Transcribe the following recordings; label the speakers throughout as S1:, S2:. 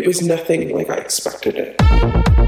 S1: it was nothing like I expected it.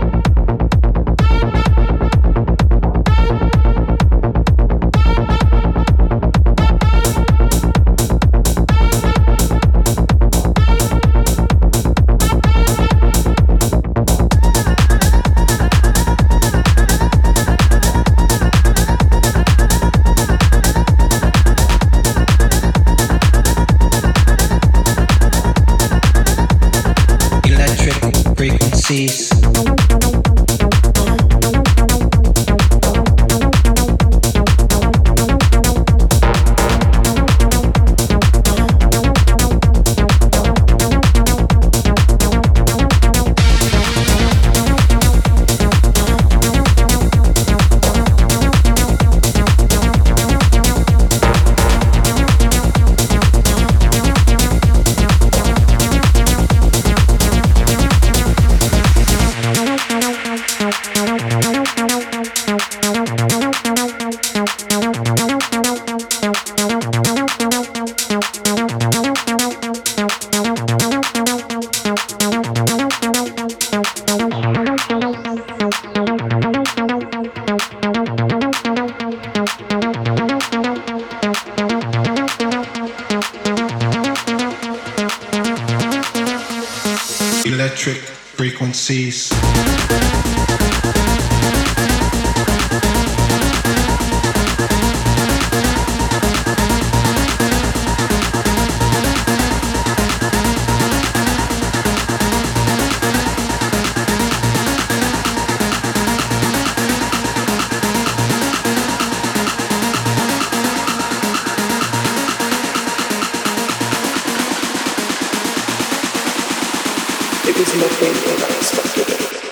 S1: Que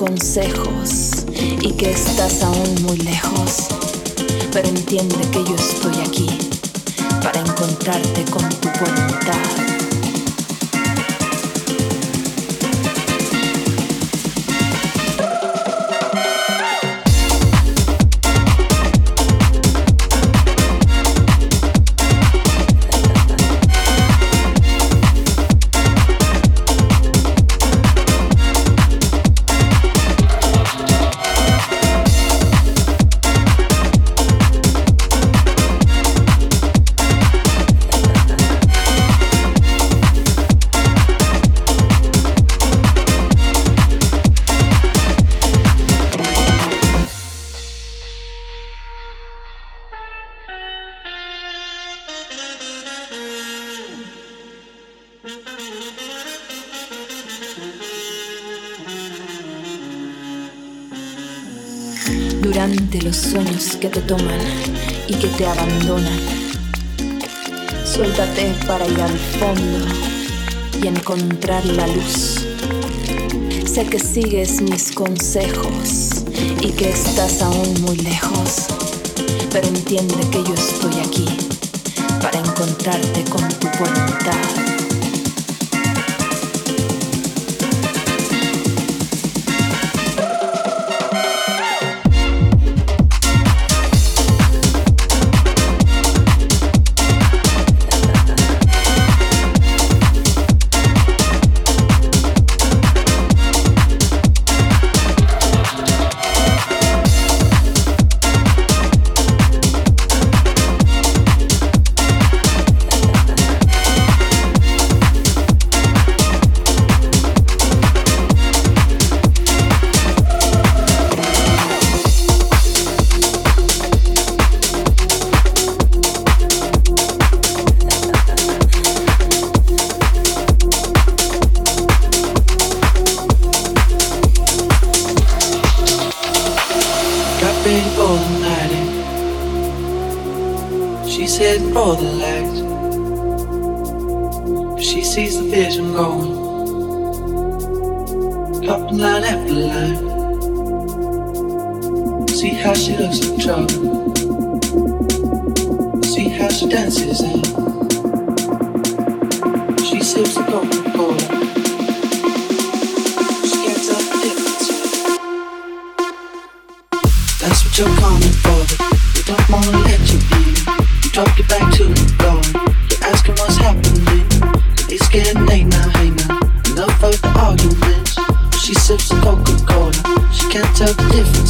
S1: consejos y que estás aún muy lejos, pero entiende que yo estoy aquí para encontrarte te toman y que te abandonan. Suéltate para ir al fondo y encontrar la luz. Sé que sigues mis consejos y que estás aún muy lejos, pero entiende que yo estoy aquí para encontrarte con tu voluntad.
S2: She said, all the lights. She sees the vision going up line after line. See how she looks in trouble. See how she dances and she sips the golden Cola. She gets up different. That's what you're calling. You're asking what's happening. It's getting late now, hey now. Enough of the arguments. She sips a Coca Cola. She can't tell the difference.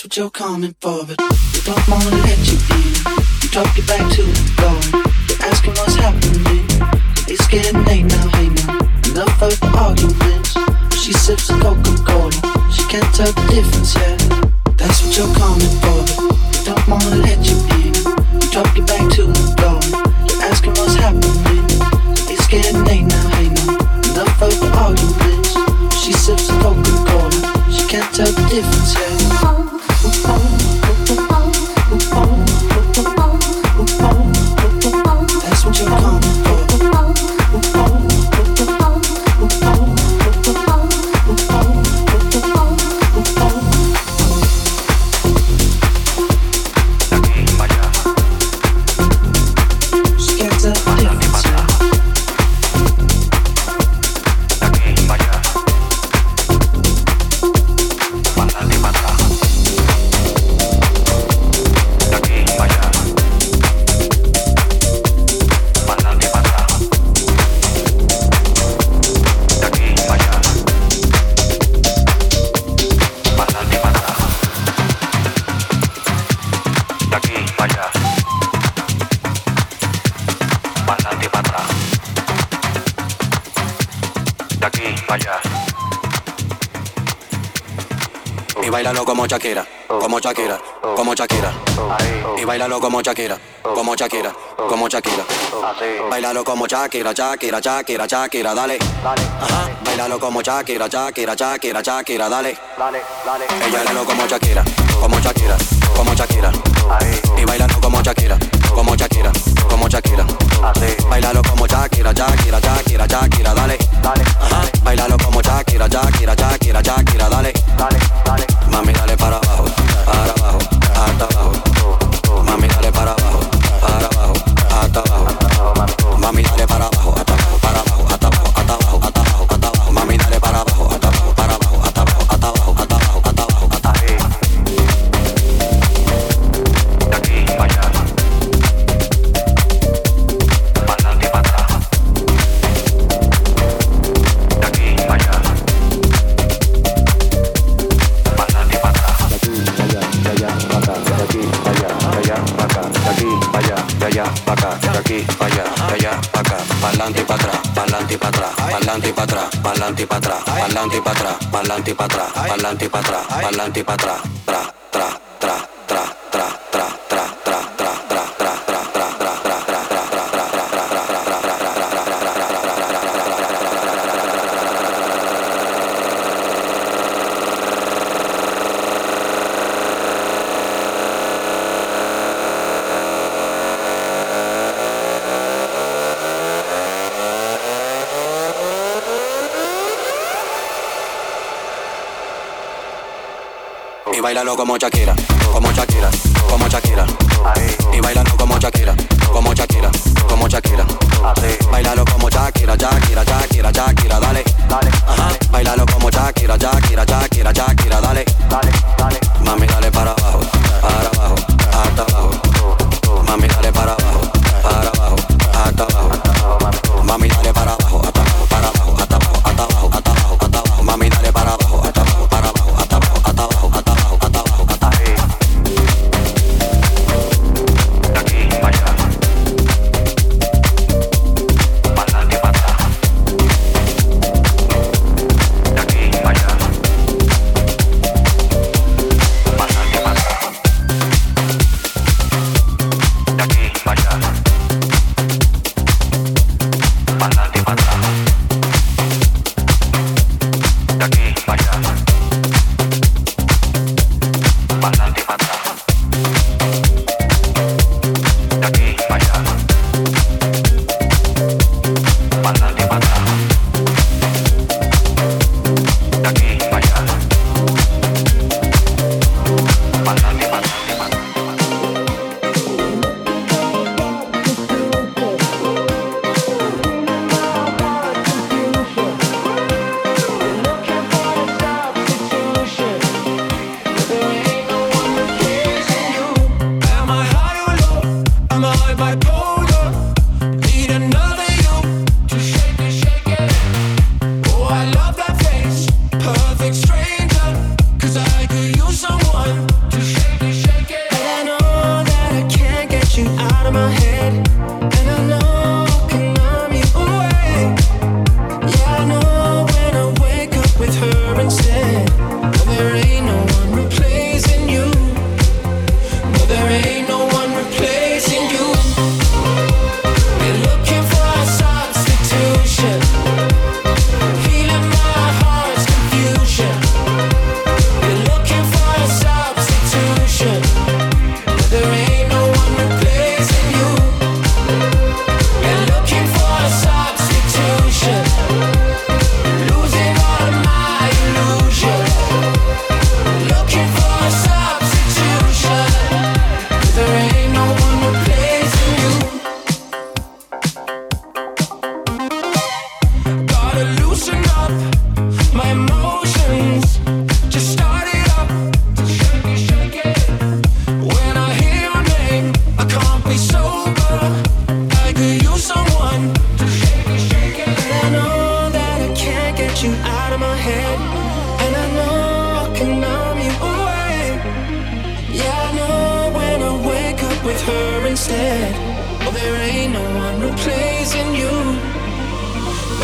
S2: that's what you're coming for, but we don't wanna let you in. You drop it back to the door. You're asking what's happening. It's getting late now, hey now. Enough of the arguments. She sips a Coca-Cola. She can't tell the difference yet. That's what you're coming for, but we don't wanna let you in. You drop it back to the door. You're asking what's happening. It's getting late now, hey now. Enough of the arguments. She sips a Coca-Cola. She can't tell the difference yet. Shakira, Shakira, Shakira, Shakira, dale. Dale. Ajá. Bailalo como Shakira, Shakira, Shakira, Shakira, dale. Ella bailalo como Shakira, como Shakira, como Shakira. Y bailalo como Shakira, como Shakira, como Shakira. Bailalo como Shakira, Shakira, Shakira, Shakira, dale. Ajá. Bailalo como Shakira, Shakira, Shakira,
S3: como Shakira,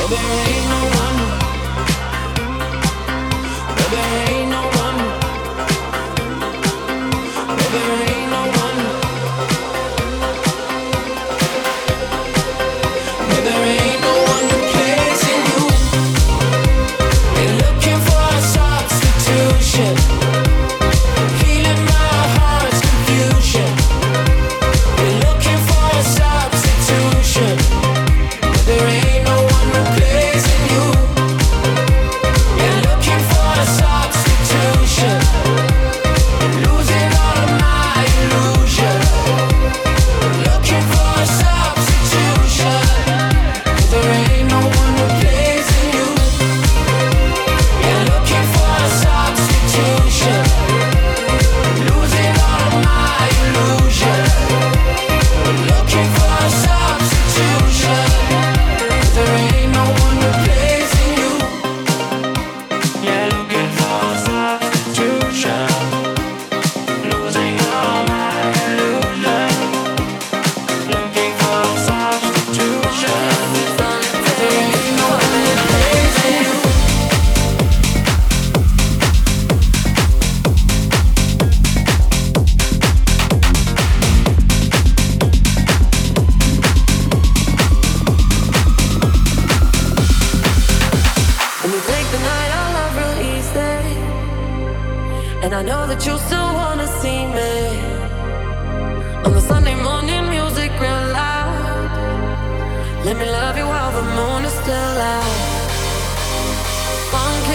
S3: No,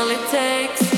S4: all it takes.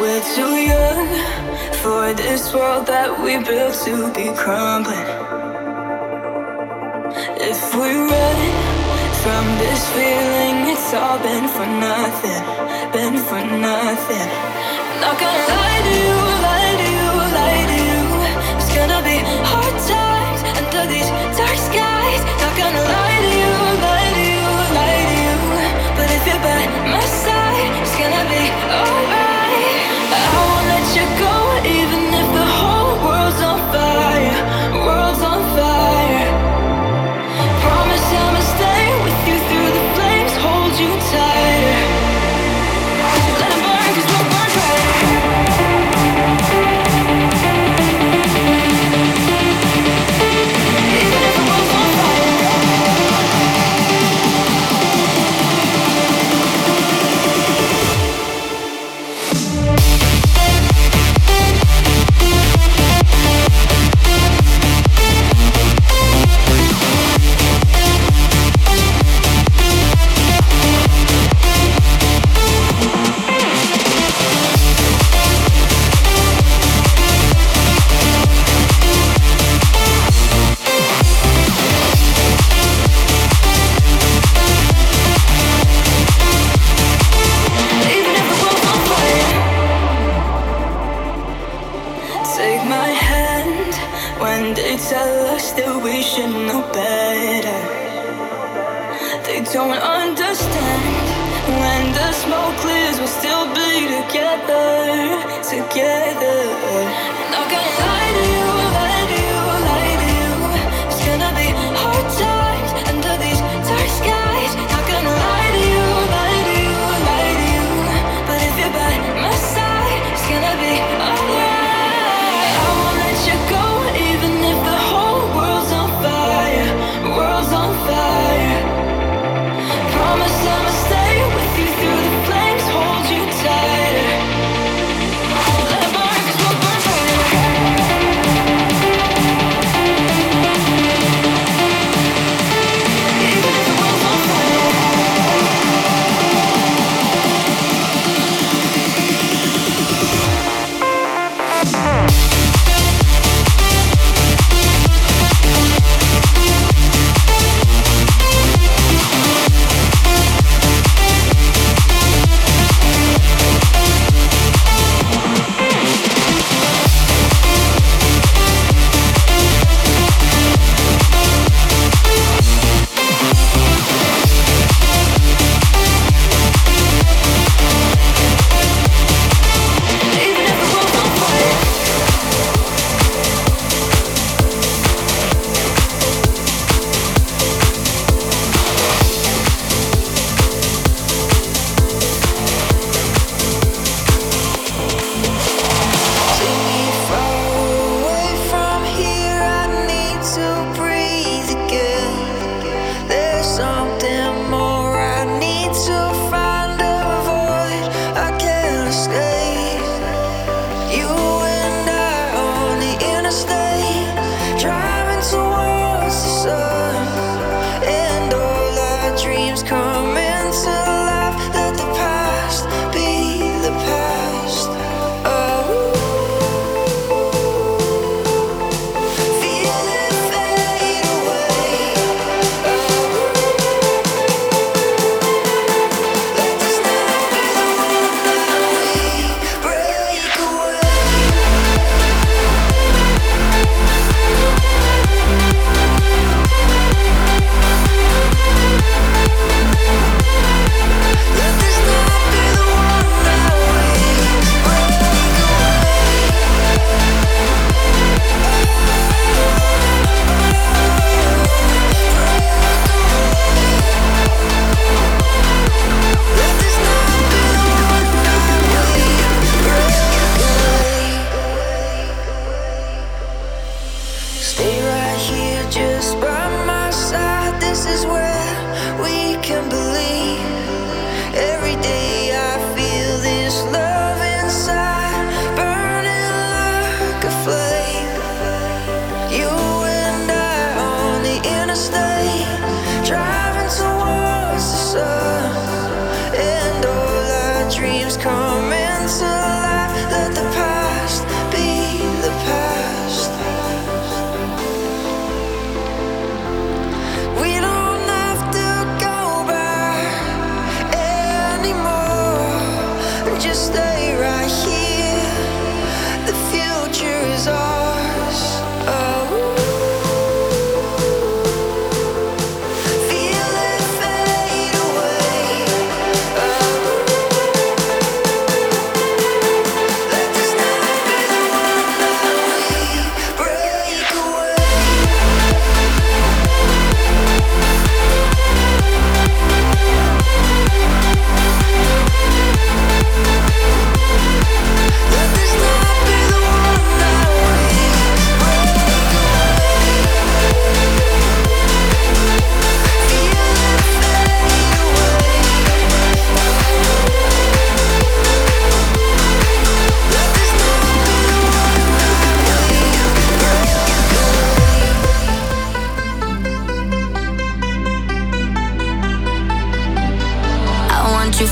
S5: We're too young for this world
S6: that we built to be crumbling. If we run from this feeling, it's all been for nothing, been for nothing. Not gonna lie to you, lie to you, lie to you. It's gonna be hard times under these dark skies. Not gonna lie.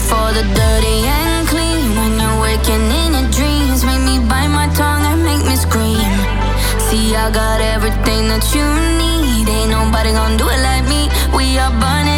S6: for the dirty and clean. When you're
S7: waking in your dreams, make me bite my tongue and make me scream. See,
S8: I got everything that you need. Ain't nobody gonna do it like me. We are burning.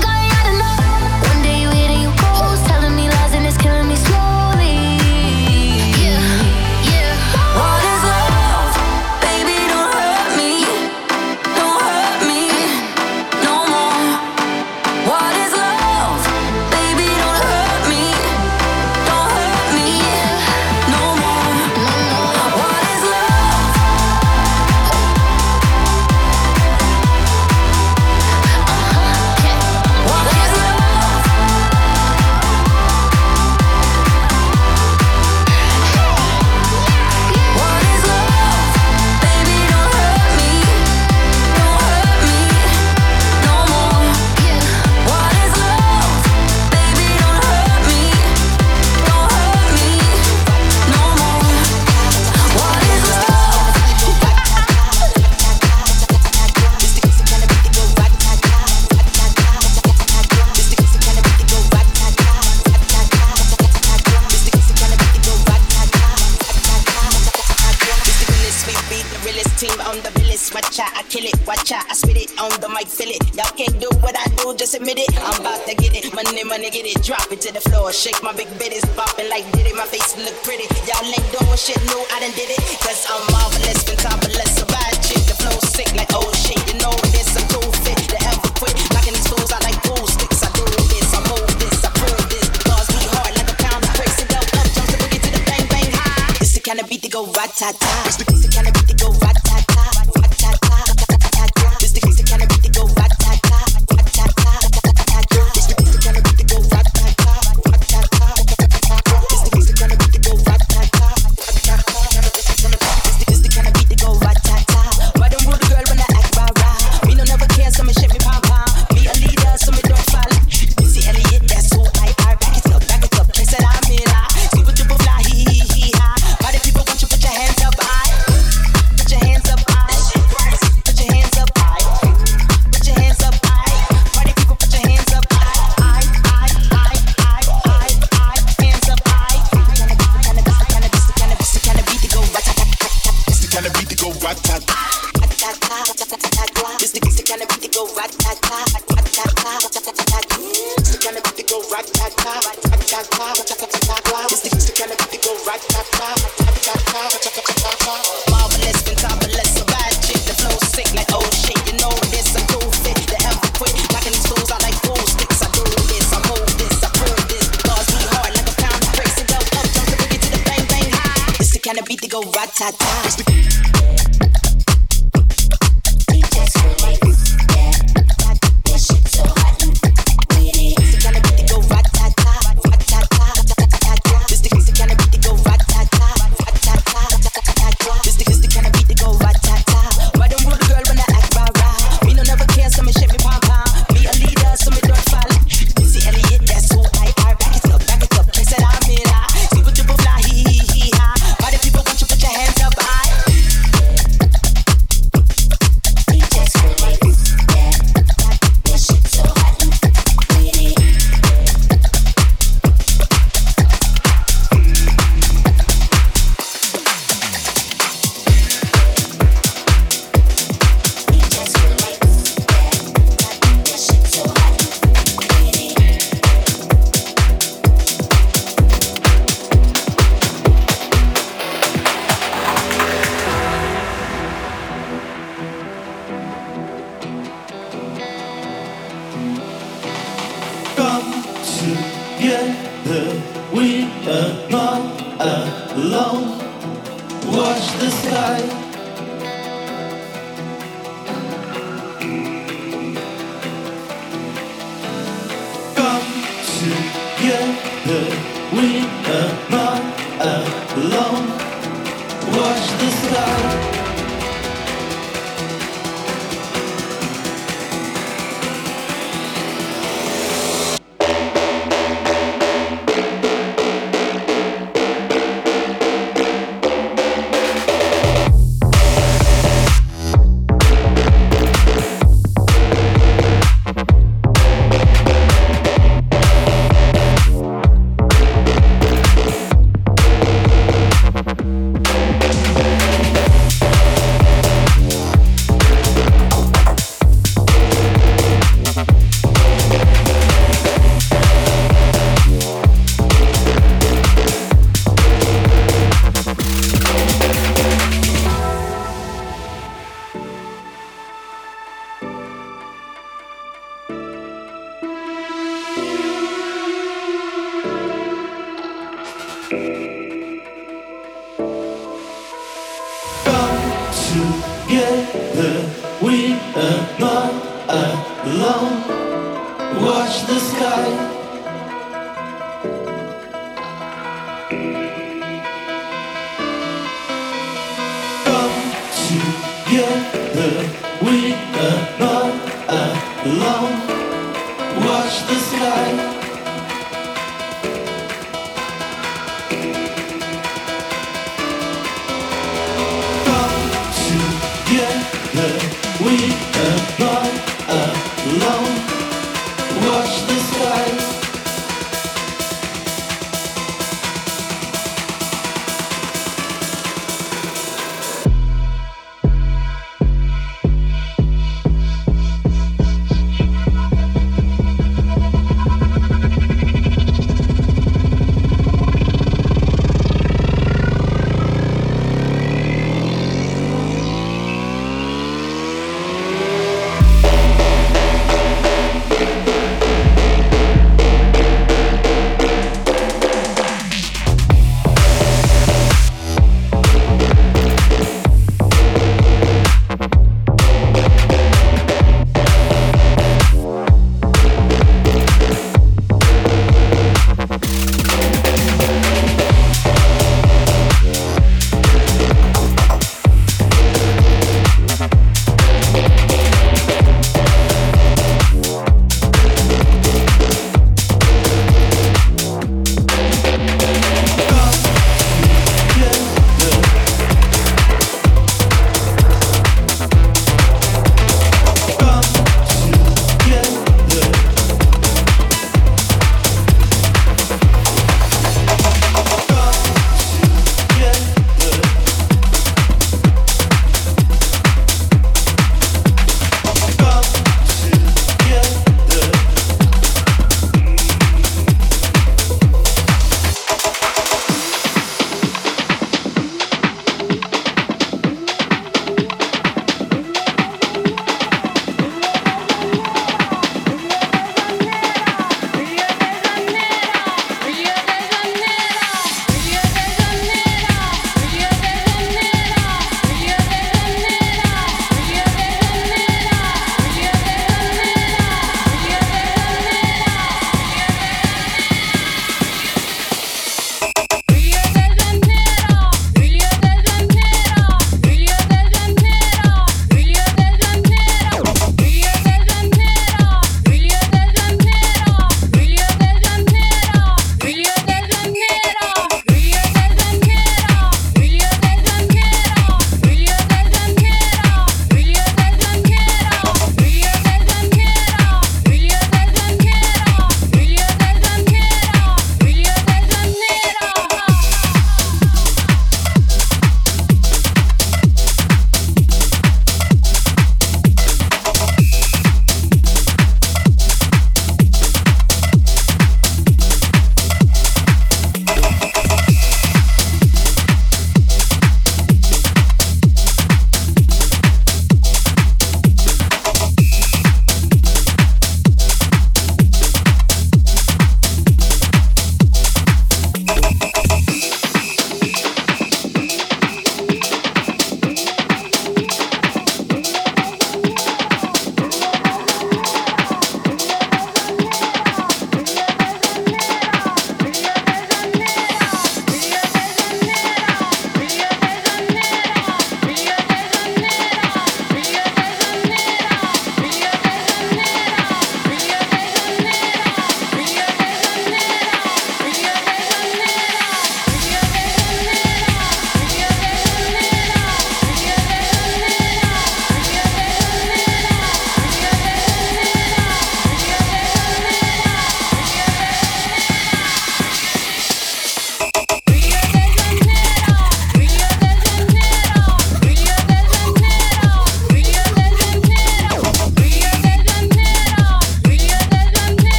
S9: drop to the floor. Shake my big bitties, popping like did it. My face look pretty. Y'all ain't doing shit new. I done did it. Cause I'm marvelous, been topless. So bad shit, the flow sick like oh shit. You know this, I'm cool fit. The ever quit. Knocking these fools, I like pool sticks. I do this, I move this, I prove this. Bars me hard like a pound of bricks. It up, up, jumps the boogie to the bang bang high.
S10: It's the kind of beat
S9: to go
S11: rat ta ta.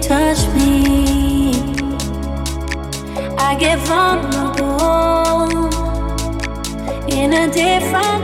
S11: touch me, I get vulnerable in a different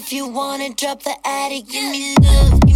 S3: if you
S11: wanna drop the attic, give me love.